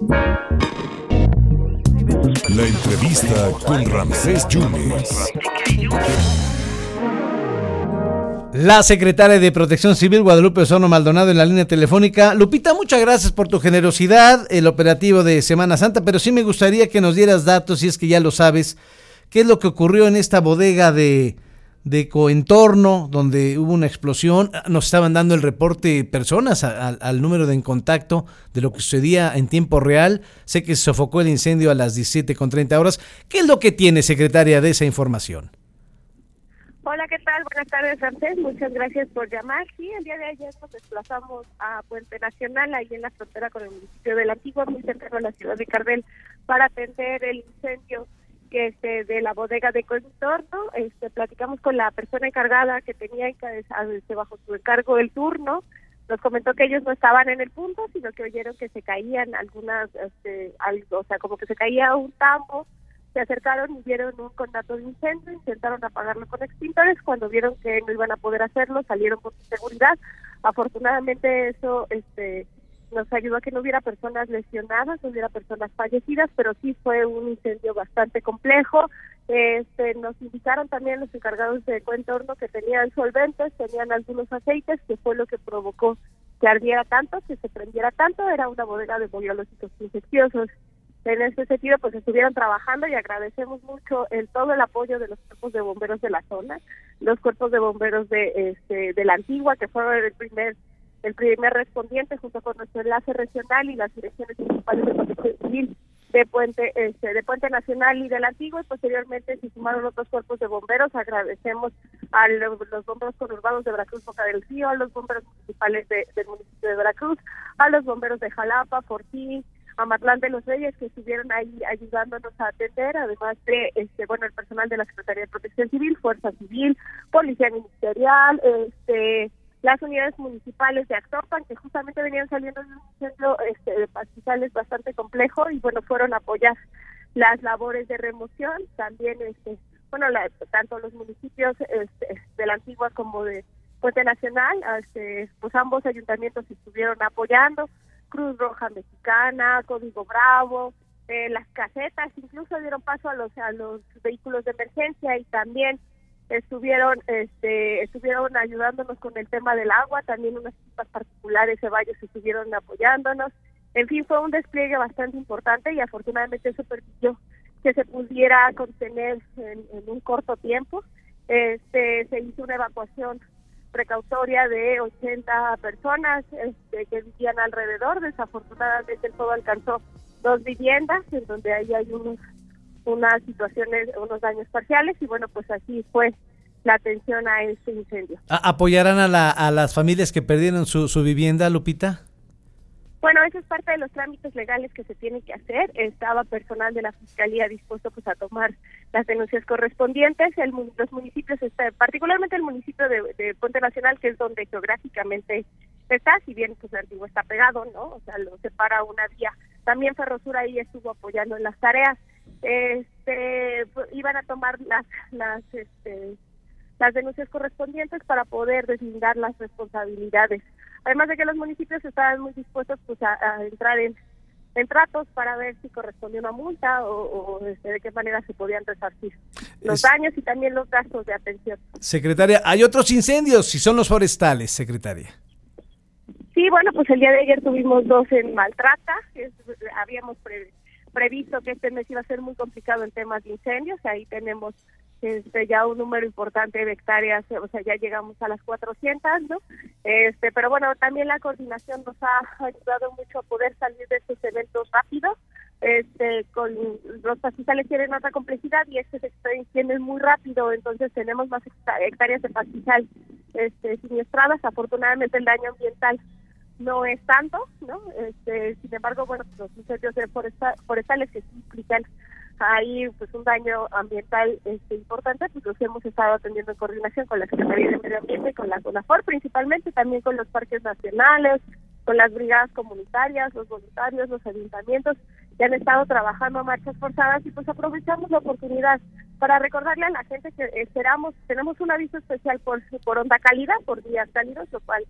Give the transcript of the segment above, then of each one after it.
La entrevista con Ramsés Yunes. La secretaria de Protección Civil, Guadalupe Osorno Maldonado, en la línea telefónica. Lupita, muchas gracias por tu generosidad, el operativo de Semana Santa, pero sí me gustaría que nos dieras datos, si es que ya lo sabes, qué es lo que ocurrió en esta bodega de, de coentorno, donde hubo una explosión. Nos estaban dando el reporte personas al número de en contacto de lo que sucedía en tiempo real. Sé que se sofocó el incendio a las 17.30 horas. ¿Qué es lo que tiene, secretaria, de esa información? Hola, ¿qué tal? Buenas tardes, Ramsés. Muchas gracias por llamar. Sí, el día de ayer nos desplazamos a Puente Nacional, ahí en la frontera con el municipio de La Antigua, muy cercano a la ciudad de Cardel, para atender el incendio este, de la bodega de contorno. Este, platicamos con la persona encargada que tenía este, bajo su encargo el turno. Nos comentó que ellos no estaban en el punto, sino que oyeron que se caían algunas, este, o sea, como que se caía un tambo se acercaron y vieron un contacto de incendio, intentaron apagarlo con extintores, cuando vieron que no iban a poder hacerlo, salieron con seguridad. Afortunadamente eso este nos ayudó a que no hubiera personas lesionadas, no hubiera personas fallecidas, pero sí fue un incendio bastante complejo. Este, nos indicaron también los encargados de Cuentorno que tenían solventes, tenían algunos aceites, que fue lo que provocó que ardiera tanto, que se prendiera tanto. Era una bodega de biológicos infecciosos en ese sentido pues estuvieron trabajando y agradecemos mucho el todo el apoyo de los cuerpos de bomberos de la zona los cuerpos de bomberos de este de la antigua que fueron el primer el primer respondiente junto con nuestro enlace regional y las direcciones municipales de protección civil de Puente este, de Puente Nacional y de la Antigua y posteriormente se sumaron otros cuerpos de bomberos agradecemos a los, bomberos conurbados de Veracruz Boca del Río a los bomberos municipales del municipio de Veracruz a los bomberos de Jalapa Fortín a Matlán de los Reyes que estuvieron ahí ayudándonos a atender, además de este bueno el personal de la Secretaría de Protección Civil, Fuerza Civil, Policía Ministerial, este las unidades municipales de Actopan que justamente venían saliendo de un centro este, de pastizales bastante complejo y bueno fueron a apoyar las labores de remoción, también este bueno tanto los municipios este, de la antigua como de Puente Nacional, este, pues ambos ayuntamientos estuvieron apoyando Cruz Roja Mexicana, Código Bravo, eh, las casetas, incluso dieron paso a los a los vehículos de emergencia y también estuvieron este estuvieron ayudándonos con el tema del agua, también unas equipas particulares de Valles estuvieron apoyándonos. En fin, fue un despliegue bastante importante y afortunadamente eso permitió que se pudiera contener en, en un corto tiempo. Este se hizo una evacuación precautoria de 80 personas este, que vivían alrededor. Desafortunadamente todo alcanzó dos viviendas en donde ahí hay unos, unas situaciones, unos daños parciales y bueno, pues así fue la atención a este incendio. ¿Apoyarán a, la, a las familias que perdieron su, su vivienda, Lupita? Bueno, eso es parte de los trámites legales que se tienen que hacer. Estaba personal de la Fiscalía dispuesto pues a tomar las denuncias correspondientes. El, los municipios, está, particularmente el municipio de, de, Puente Nacional, que es donde geográficamente está, si bien pues el antiguo está pegado, ¿no? O sea, lo separa una vía. También Ferrosura ahí estuvo apoyando en las tareas. Este, pues, iban a tomar las, las, este, las denuncias correspondientes para poder deslindar las responsabilidades. Además de que los municipios estaban muy dispuestos pues, a, entrar en, tratos para ver si correspondía una multa o, este, de qué manera se podían resarcir los daños y también los gastos de atención. Secretaria, hay otros incendios, si son los forestales, secretaria. Sí, bueno, pues el día de ayer tuvimos dos en Maltrata, habíamos previsto que este mes iba a ser muy complicado en temas de incendios, ahí tenemos este, ya un número importante de hectáreas, o sea, ya llegamos a las 400, ¿no? Este, pero bueno, también la coordinación nos ha ayudado mucho a poder salir de estos eventos rápidos. Este, con los pastizales tienen otra complejidad y este se extiende muy rápido, entonces tenemos más hectáreas de pastizal este, siniestradas. Afortunadamente el daño ambiental no es tanto, ¿no? Este, sin embargo, bueno, los incendios forestales que implican hay pues un daño ambiental este, importante, pues los hemos estado atendiendo en coordinación con la Secretaría de Medio Ambiente, con la CONAFOR, principalmente también con los parques nacionales, con las brigadas comunitarias, los voluntarios, los ayuntamientos, que han estado trabajando a marchas forzadas y pues aprovechamos la oportunidad para recordarle a la gente que esperamos, tenemos un aviso especial por, por onda cálida, por días cálidos, lo cual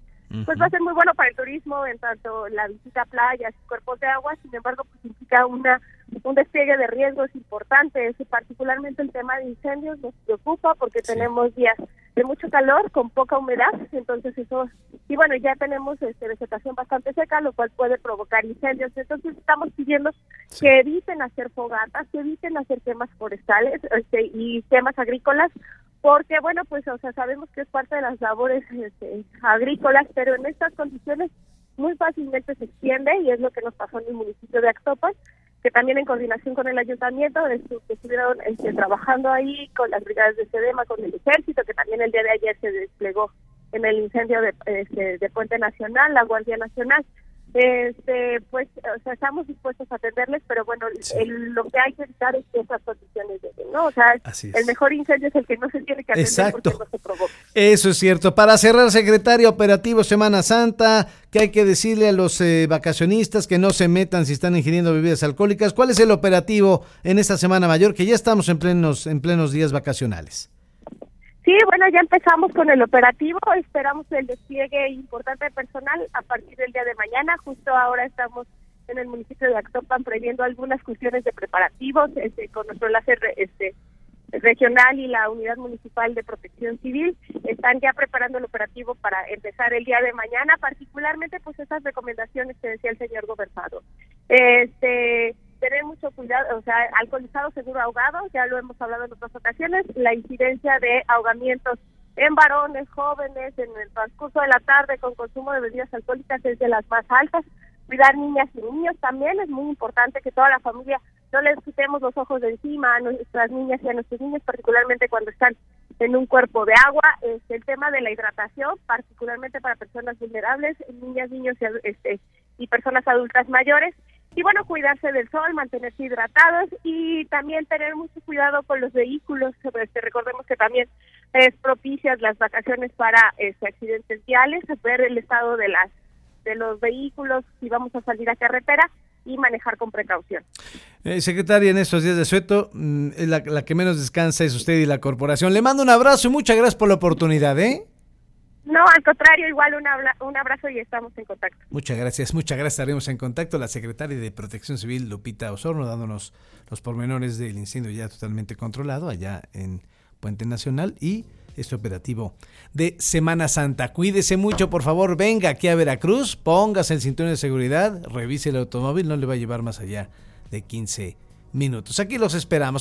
pues va a ser muy bueno para el turismo, en tanto la visita a playas y cuerpos de agua, sin embargo, pues implica una un despliegue de riesgos importantes, y particularmente el tema de incendios nos preocupa porque tenemos días de mucho calor con poca humedad, entonces eso, y bueno, ya tenemos este, vegetación bastante seca, lo cual puede provocar incendios, entonces estamos pidiendo que eviten hacer fogatas, que eviten hacer quemas forestales este, y quemas agrícolas, porque bueno, pues o sea, sabemos que es parte de las labores este, agrícolas, pero en estas condiciones muy fácilmente se extiende y es lo que nos pasó en el municipio de Actopan, que también en coordinación con el ayuntamiento estuvieron este, trabajando ahí con las brigadas de SEDEMA, con el ejército, que también el día de ayer se desplegó en el incendio de, este, de Puente Nacional, la Guardia Nacional este pues o sea estamos dispuestos a atenderles pero bueno lo que hay que evitar es que esas condiciones lleguen no o sea el mejor incendio es el que no se tiene que atender Exacto. porque no se provoca. Eso es cierto. Para cerrar secretario operativo Semana Santa que hay que decirle a los eh, vacacionistas que no se metan si están ingiriendo bebidas alcohólicas cuál es el operativo en esta semana mayor que ya estamos en plenos en plenos días vacacionales Sí, bueno, ya empezamos con el operativo, esperamos el despliegue importante de personal a partir del día de mañana, justo ahora estamos en el municipio de Actopan previendo algunas cuestiones de preparativos este, con nuestro enlace este, regional y la unidad municipal de protección civil. Están ya preparando el operativo para empezar el día de mañana, particularmente pues esas recomendaciones que decía el señor gobernador. Este tener mucho cuidado, o sea, alcoholizado seguro ahogado, ya lo hemos hablado en otras ocasiones, la incidencia de ahogamientos en varones jóvenes en el transcurso de la tarde con consumo de bebidas alcohólicas es de las más altas. Cuidar niñas y niños también es muy importante que toda la familia no les quitemos los ojos de encima a nuestras niñas y a nuestros niños, particularmente cuando están en un cuerpo de agua. Este, el tema de la hidratación, particularmente para personas vulnerables, niñas, niños y, este, y personas adultas mayores y bueno, cuidarse del sol, mantenerse hidratados y también tener mucho cuidado con los vehículos. Este, recordemos que también es propicias las vacaciones para este, accidentes viales, ver el estado de las de los vehículos si vamos a salir a carretera y manejar con precaución. Eh, secretaria, en estos días de sueto, mm, la, la que menos descansa es usted y la corporación. Le mando un abrazo y muchas gracias por la oportunidad, ¿eh? No, al contrario, igual un, un abrazo y estamos en contacto. Muchas gracias, muchas gracias. Estaremos en contacto. La secretaria de Protección Civil, Lupita Osorno, dándonos los pormenores del incendio ya totalmente controlado allá en Puente Nacional y este operativo de Semana Santa. Cuídese mucho, por favor, venga aquí a Veracruz, póngase el cinturón de seguridad, revise el automóvil, no le va a llevar más allá de 15 minutos. Aquí los esperamos.